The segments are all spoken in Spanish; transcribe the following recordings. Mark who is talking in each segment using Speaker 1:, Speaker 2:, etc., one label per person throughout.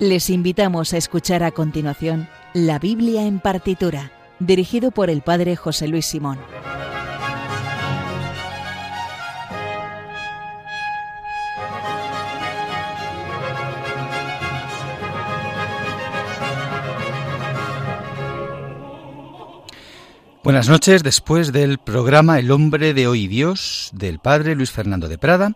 Speaker 1: Les invitamos a escuchar a continuación La Biblia en partitura, dirigido por el Padre José Luis Simón.
Speaker 2: Buenas noches, después del programa El hombre de hoy Dios del Padre Luis Fernando de Prada,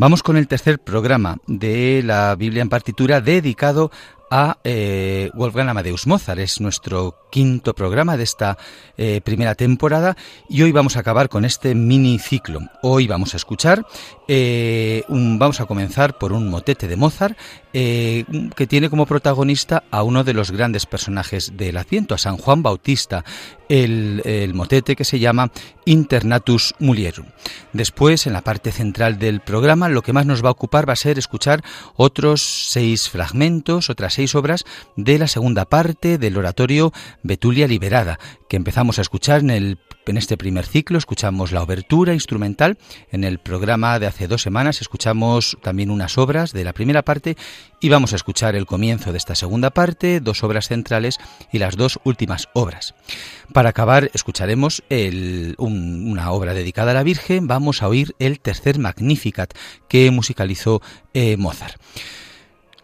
Speaker 2: Vamos con el tercer programa de la Biblia en partitura dedicado a eh, Wolfgang Amadeus Mozart. Es nuestro quinto programa de esta eh, primera temporada y hoy vamos a acabar con este mini ciclo. Hoy vamos a escuchar, eh, vamos a comenzar por un motete de Mozart que tiene como protagonista a uno de los grandes personajes del Adviento, a San Juan Bautista, el, el motete que se llama Internatus Mulierum. Después, en la parte central del programa, lo que más nos va a ocupar va a ser escuchar otros seis fragmentos, otras seis obras de la segunda parte del oratorio Betulia Liberada, que empezamos a escuchar en, el, en este primer ciclo. Escuchamos la obertura instrumental. En el programa de hace dos semanas escuchamos también unas obras de la primera parte y vamos a escuchar el comienzo de esta segunda parte, dos obras centrales y las dos últimas obras. Para acabar, escucharemos una obra dedicada a la Virgen. Vamos a oír el tercer Magnificat que musicalizó eh, Mozart.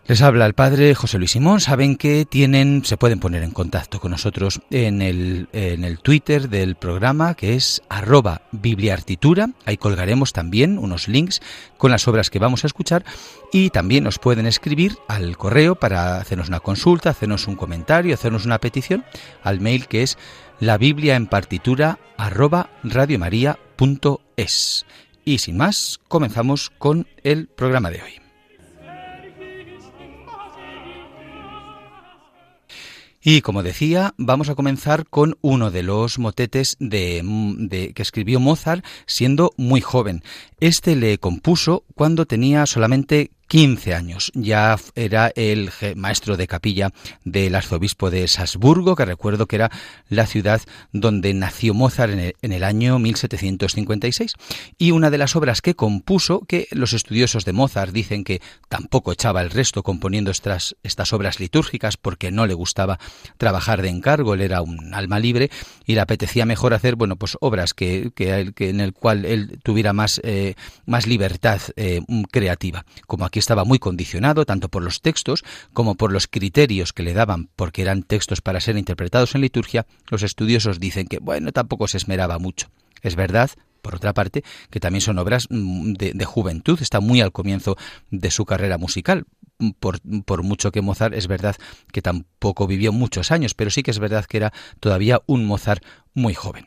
Speaker 2: Les habla el padre José Luis Simón. Saben que tienen, se pueden poner en contacto con nosotros en el, en el Twitter del programa que es arroba bibliartitura. Ahí colgaremos también unos links con las obras que vamos a escuchar y también nos pueden escribir al correo para hacernos una consulta, hacernos un comentario, hacernos una petición al mail que es la en partitura arroba radiomaria.es. Y sin más, comenzamos con el programa de hoy. Y como decía, vamos a comenzar con uno de los motetes de, que escribió Mozart siendo muy joven. Este le compuso cuando tenía solamente 15 años. Ya era el maestro de capilla del arzobispo de Salzburgo, que recuerdo que era la ciudad donde nació Mozart en el, año 1756. Y una de las obras que compuso, que los estudiosos de Mozart dicen que tampoco echaba el resto componiendo estas, estas obras litúrgicas porque no le gustaba trabajar de encargo, él era un alma libre y le apetecía mejor hacer, bueno, pues obras que, que, en el cual él tuviera más, eh, más libertad eh, creativa. Como aquí estaba muy condicionado tanto por los textos como por los criterios que le daban, porque eran textos para ser interpretados en liturgia, los estudiosos dicen que, bueno, tampoco se esmeraba mucho. Es verdad, por otra parte, que también son obras mm, de, juventud, está muy al comienzo de su carrera musical. Por, por, mucho que Mozart es verdad que tampoco vivió muchos años, pero sí que es verdad que era todavía un Mozart muy joven.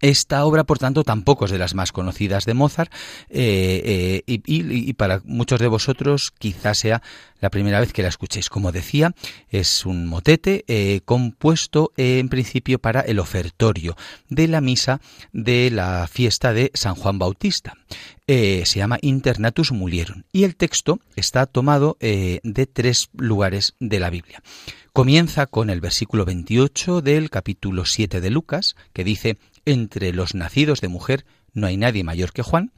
Speaker 2: Esta obra, por tanto, tampoco es de las más conocidas de Mozart eh, eh, y, para muchos de vosotros quizás sea la primera vez que la escuchéis. Como decía, es un motete eh, compuesto en principio para el ofertorio de la misa de la fiesta de San Juan Bautista. se llama Internatus Mulierum y el texto está tomado de tres lugares de la Biblia. Comienza con el versículo 28 del capítulo 7 de Lucas, que dice, entre los nacidos de mujer no hay nadie mayor que Juan,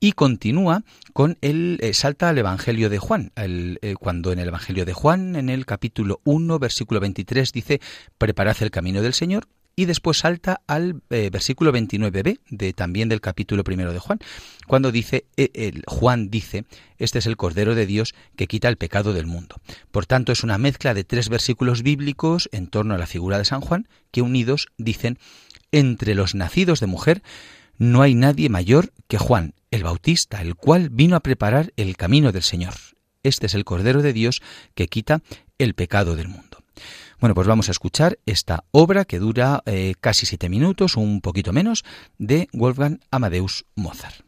Speaker 2: y continúa con el eh, salta al Evangelio de Juan, eh, cuando en el Evangelio de Juan, en el capítulo 1, versículo 23, dice, preparad el camino del Señor, y después salta al eh, versículo 29b de también del capítulo primero de Juan, cuando dice Juan dice, este es el Cordero de Dios que quita el pecado del mundo. Por tanto, es una mezcla de tres versículos bíblicos en torno a la figura de San Juan que unidos dicen entre los nacidos de mujer no hay nadie mayor que Juan, el Bautista, el cual vino a preparar el camino del Señor. Este es el Cordero de Dios que quita el pecado del mundo. Bueno, pues vamos a escuchar esta obra que dura eh, casi siete minutos, un poquito menos, de Wolfgang Amadeus Mozart.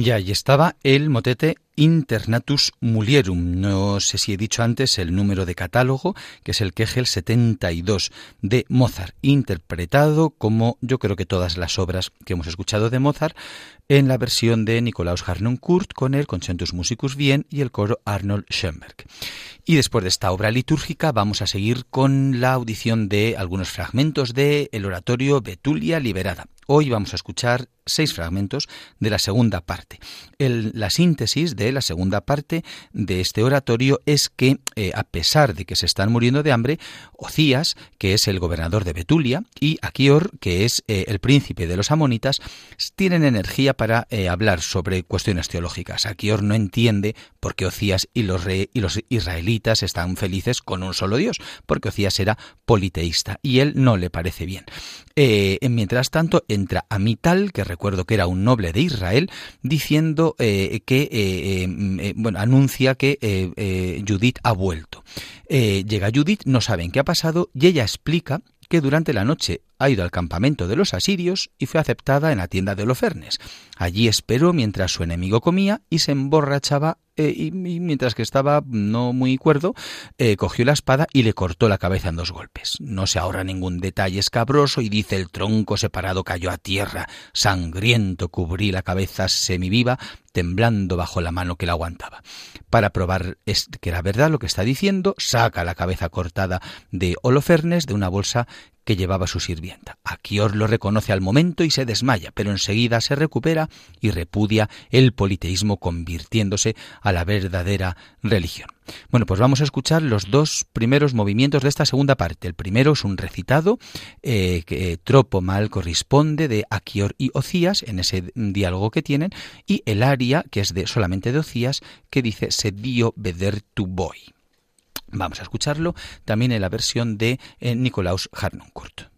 Speaker 2: Ya, ahí estaba el motete Internatus Mulierum. No sé si he dicho antes el número de catálogo, que es el Kegel 72 de Mozart, interpretado como yo creo que todas las obras que hemos escuchado de Mozart en la versión de Nikolaus Harnoncourt con el Concentus Musicus Wien y el coro Arnold Schoenberg. Y después de esta obra litúrgica vamos a seguir con la audición de algunos fragmentos de el oratorio Betulia Liberada. Hoy vamos a escuchar seis fragmentos de la segunda parte. la síntesis de la segunda parte de este oratorio es que, eh, a pesar de que se están muriendo de hambre, Ocías, que es el gobernador de Betulia, y Aquior, que es eh, el príncipe de los amonitas, tienen energía para eh, hablar sobre cuestiones teológicas. Aquior no entiende por qué Ocías y los, y los israelitas están felices con un solo Dios, porque Ocías era politeísta y él no le parece bien. mientras tanto, entra Amital, que recuerdo que era un noble de Israel, diciendo eh, que, eh, eh, bueno, anuncia que Judith ha vuelto. llega Judith, no saben qué ha pasado y ella explica que durante la noche ha ido al campamento de los asirios y fue aceptada en la tienda de Holofernes. Allí esperó mientras su enemigo comía y se emborrachaba eh, y, mientras que estaba no muy cuerdo, eh, cogió la espada y le cortó la cabeza en dos golpes. No se ahorra ningún detalle escabroso y dice el tronco separado cayó a tierra, sangriento cubrí la cabeza semiviva, temblando bajo la mano que la aguantaba. Para probar que era verdad lo que está diciendo, saca la cabeza cortada de Holofernes de una bolsa que llevaba su sirvienta. Aquior lo reconoce al momento y se desmaya, pero enseguida se recupera y repudia el politeísmo convirtiéndose a la verdadera religión. Bueno, pues vamos a escuchar los dos primeros movimientos de esta segunda parte. El primero es un recitado eh, que tropo mal corresponde de Aquior y Ocías en ese diálogo que tienen y el aria que es de solamente de Ocías que dice se dio veder tu boy. Vamos a escucharlo también en la versión de eh, Nicolaus Harnoncourt.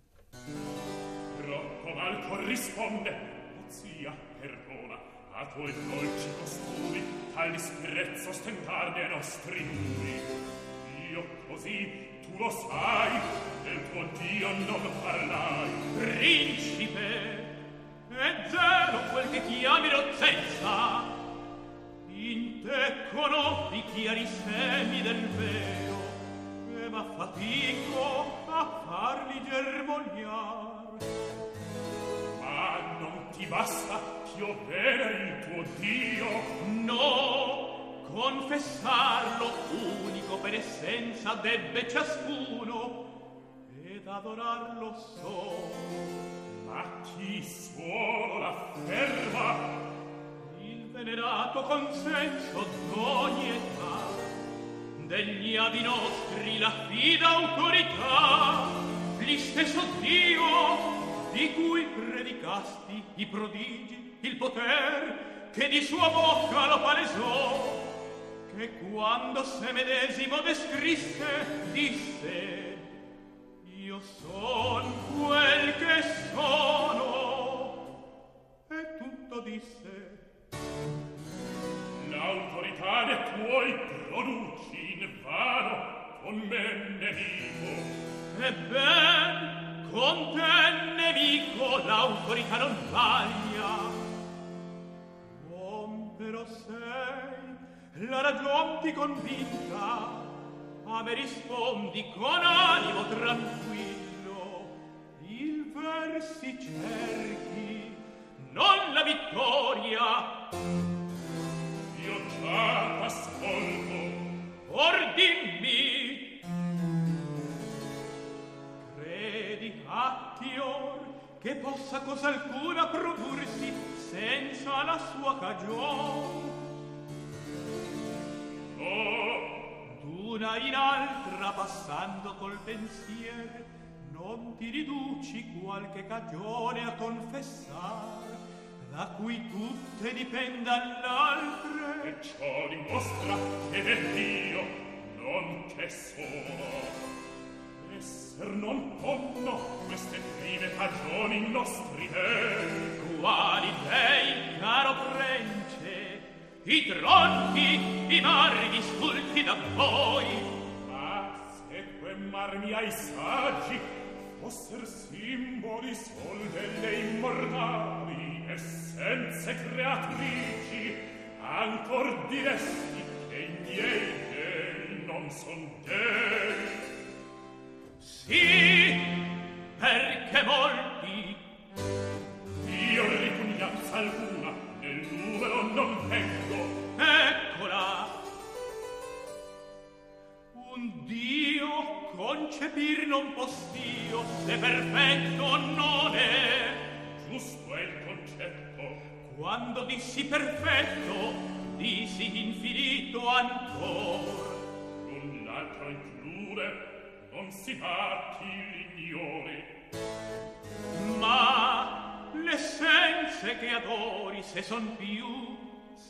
Speaker 3: A costumi, nostri numi. Io così, tu lo sai, del tuo Dio non parlai.
Speaker 4: Principe, è zero quel che chiami rozzenza, In te conobbi chiari semi del vero E m'affatico a farli germogliar
Speaker 3: Ma non ti basta ch'io veneri il tuo Dio?
Speaker 4: No, confessarlo unico per essenza debbe ciascuno Ed adorarlo solo
Speaker 3: Ma chi suolo la ferma?
Speaker 4: venerato consenso d'ogni età degli avi nostri la fida autorità gli stesso Dio di cui predicasti i prodigi il poter che di sua bocca lo palesò che quando se medesimo descrisse disse io son quel che sono e tutto disse
Speaker 3: L'autorità de tuoi produci in vano con me nemico.
Speaker 4: Ebben, con te nemico l'autorità non vaglia. Oh, però sei la ragion ti convinta a me rispondi con animo tranquillo. Il versi cerchi non la vittoria.
Speaker 3: Io già t'ascolto
Speaker 4: or dimmi. Credi Actior che possa cosa alcuna prodursi senza la sua cagione d'una in altra passando col pensier non ti riduci qualche cagione a confessar da cui tutte dipendan l'altre
Speaker 3: e ciò dimostra che Dio non che sono esser non ponno queste prime cagioni nostri dei
Speaker 4: quali dei caro prence i tronchi, i marmi sculti da voi.
Speaker 3: Ma se que marmi ai saggi fosser simboli sol delle immortali essenze creatrici, ancor diresti che i miei dei non son dei.
Speaker 4: Sì, perché molti
Speaker 3: io ripugnanza
Speaker 4: alcuna concepir non postio se perfetto non è
Speaker 3: giusto è il concetto.
Speaker 4: Quando dissi perfetto dissi infinito ancor.
Speaker 3: Non l'altro include non si fa chi l'ignori
Speaker 4: ma l'essenze che adori se son più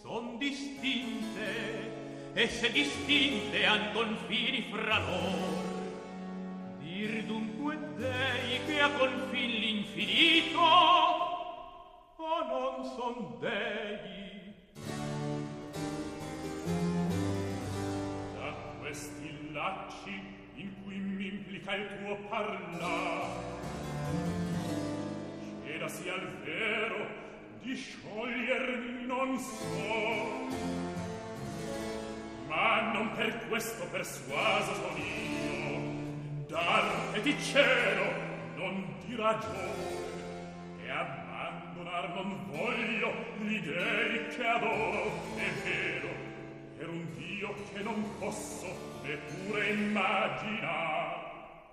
Speaker 4: son distinte. E se distinte han confini fra lor dir dunque dei che a confin l'infinito o non son dei
Speaker 3: da questi lacci in cui m'implica il tuo parlar c'era sia il vero di scioglier non so. Ma non per questo persuaso son io d'arte di cielo non di ragione e abbandonar non voglio gli dei che adoro. È vero per un dio che non posso neppure immaginar.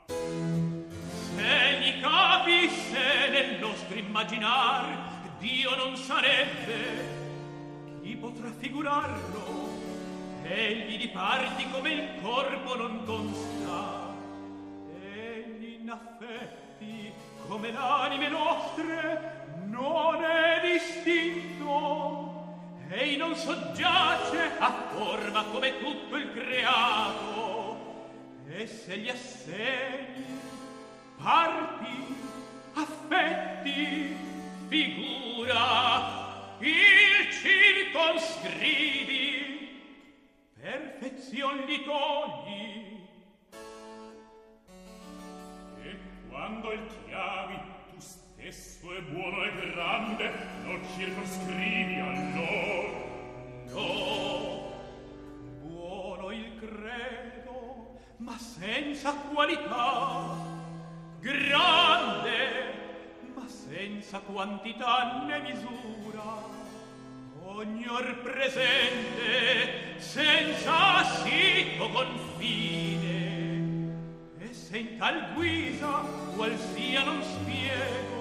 Speaker 4: Se gli capisse nel nostro immaginar dio non sarebbe. Chi potrà figurarlo? Egli di parti come il corpo non consta come l'anime nostre non è distinto ei non soggiace a forma come tutto il creato. E se gli assegni parti affetti figura il circonscrivi perfezion li togli.
Speaker 3: Quando il chiavi tu stesso è buono e grande lo circoscrivi allora
Speaker 4: no buono il credo ma senza qualità. Grande ma senza quantità né misura. Ognor presente senza sito confine tal guisa qual sia non spiego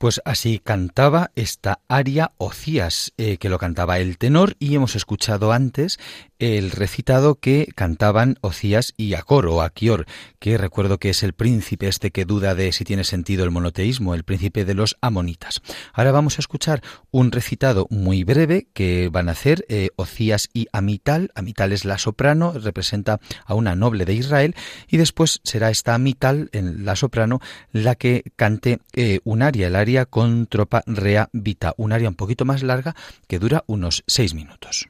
Speaker 2: Pues así cantaba esta aria Ocías, eh, que lo cantaba el tenor, y hemos escuchado antes el recitado que cantaban Ocías y Acor o Aquior, que recuerdo que es el príncipe este que duda de si tiene sentido el monoteísmo, el príncipe de los amonitas. Ahora vamos a escuchar un recitado muy breve que van a hacer eh, Ocías y Amital. Amital es la soprano, representa a una noble de Israel, y después será esta Amital, en la soprano, la que cante eh, un aria, el aria con tropa rea vita, un aria un poquito más larga que dura unos seis minutos.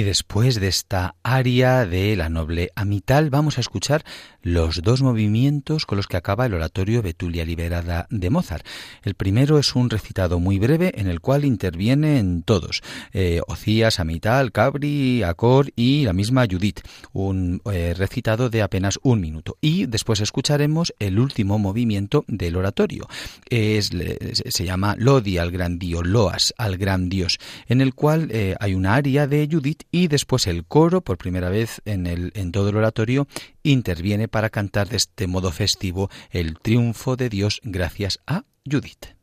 Speaker 2: Después de esta aria de la noble Amital, vamos a escuchar los dos movimientos con los que acaba el oratorio Betulia Liberada de Mozart. El primero es un recitado muy breve en el cual intervienen todos, eh, Ocías, Amital, Cabri, Acor y la misma Judith, un eh, recitado de apenas un minuto. Y después escucharemos el último movimiento del oratorio. Se llama Lodi al gran Dios, Loas al gran Dios, en el cual eh, hay una aria de Judith y después el coro, por primera vez en, el, en todo el oratorio, interviene para cantar de este modo festivo el triunfo de Dios gracias a Judith.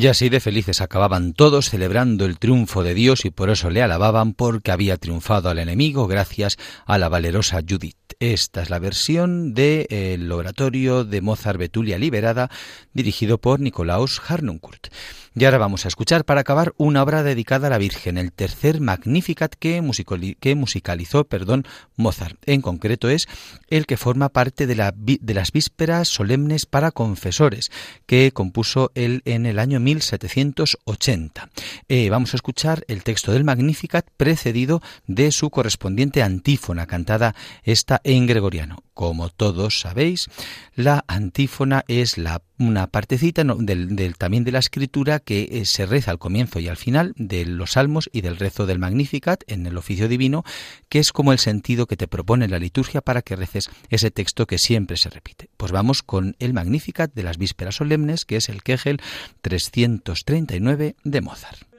Speaker 2: Y así de felices acababan todos celebrando el triunfo de Dios y por eso le alababan porque había triunfado al enemigo gracias a la valerosa Judith. Esta es la versión del de, oratorio de Mozart Betulia Liberada dirigido por Nicolaus Harnoncourt. Y ahora vamos a escuchar para acabar una obra dedicada a la Virgen, el tercer Magnificat que, musicalizó perdón, Mozart. En concreto es el que forma parte de, la, de las vísperas solemnes para confesores, que compuso él en el año 1780. Eh, vamos a escuchar el texto del Magnificat precedido de su correspondiente antífona, cantada esta en gregoriano. Como todos sabéis, la antífona es la, una partecita del, también de la escritura que eh, se reza al comienzo y al final de los salmos y del rezo del Magnificat en el oficio divino, que es como el sentido que te propone la liturgia para que reces ese texto que siempre se repite. Pues vamos con el Magnificat de las vísperas solemnes, que es el Kegel 339 de Mozart.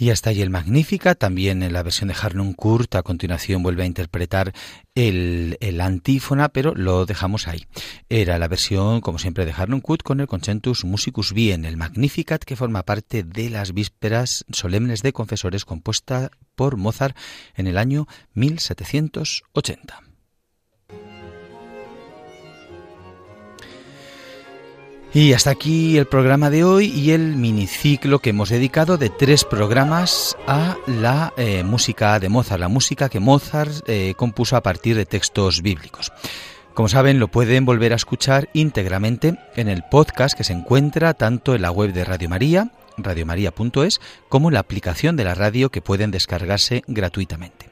Speaker 2: Y hasta ahí el Magnífica, también en la versión de Harnon Kurt, a continuación vuelve a interpretar el, antífona, pero lo dejamos ahí. Era la versión, como siempre, de Harnon Kurt con el Concentus Musicus Bien, el Magnificat, que forma parte de las vísperas solemnes de confesores compuesta por Mozart en el año 1780. Y hasta aquí el programa de hoy y el miniciclo que hemos dedicado de tres programas a la eh, música de Mozart, la música que Mozart eh, compuso a partir de textos bíblicos. Como saben, lo pueden volver a escuchar íntegramente en el podcast que se encuentra tanto en la web de Radio María, radiomaria.es, como en la aplicación de la radio que pueden descargarse gratuitamente.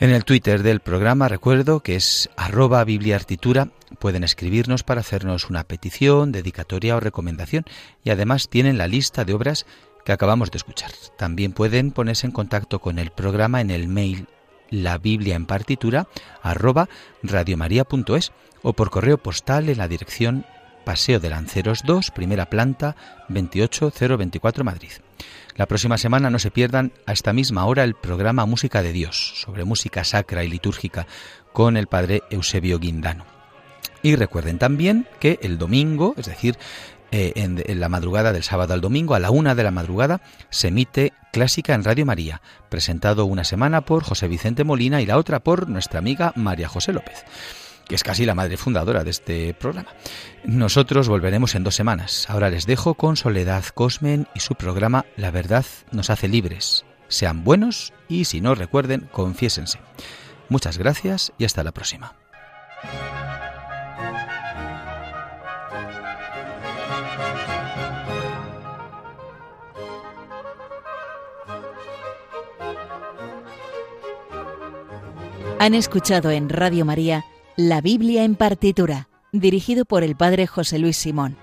Speaker 2: En el Twitter del programa recuerdo que es arroba bibliartitura. Pueden escribirnos para hacernos una petición, dedicatoria o recomendación y además tienen la lista de obras que acabamos de escuchar. También pueden ponerse en contacto con el programa en el mail la en partitura arroba radiomaria.es o por correo postal en la dirección Paseo de Lanceros 2, primera planta, 28024 Madrid. La próxima semana no se pierdan a esta misma hora el programa Música de Dios, sobre música sacra y litúrgica, con el padre Eusebio Guindano. Y recuerden también que el domingo, es decir, eh, en, la madrugada del sábado al domingo, a la una de la madrugada, se emite Clásica en Radio María, presentado una semana por José Vicente Molina y la otra por nuestra amiga María José López que es casi la madre fundadora de este programa. Nosotros volveremos en dos semanas. Ahora les dejo con Soledad Cosmen y su programa La verdad nos hace libres. Sean buenos y si no recuerden, confiésense. Muchas gracias y hasta la próxima.
Speaker 1: Han escuchado en Radio María la Biblia en partitura, dirigido por el Padre José Luis Simón.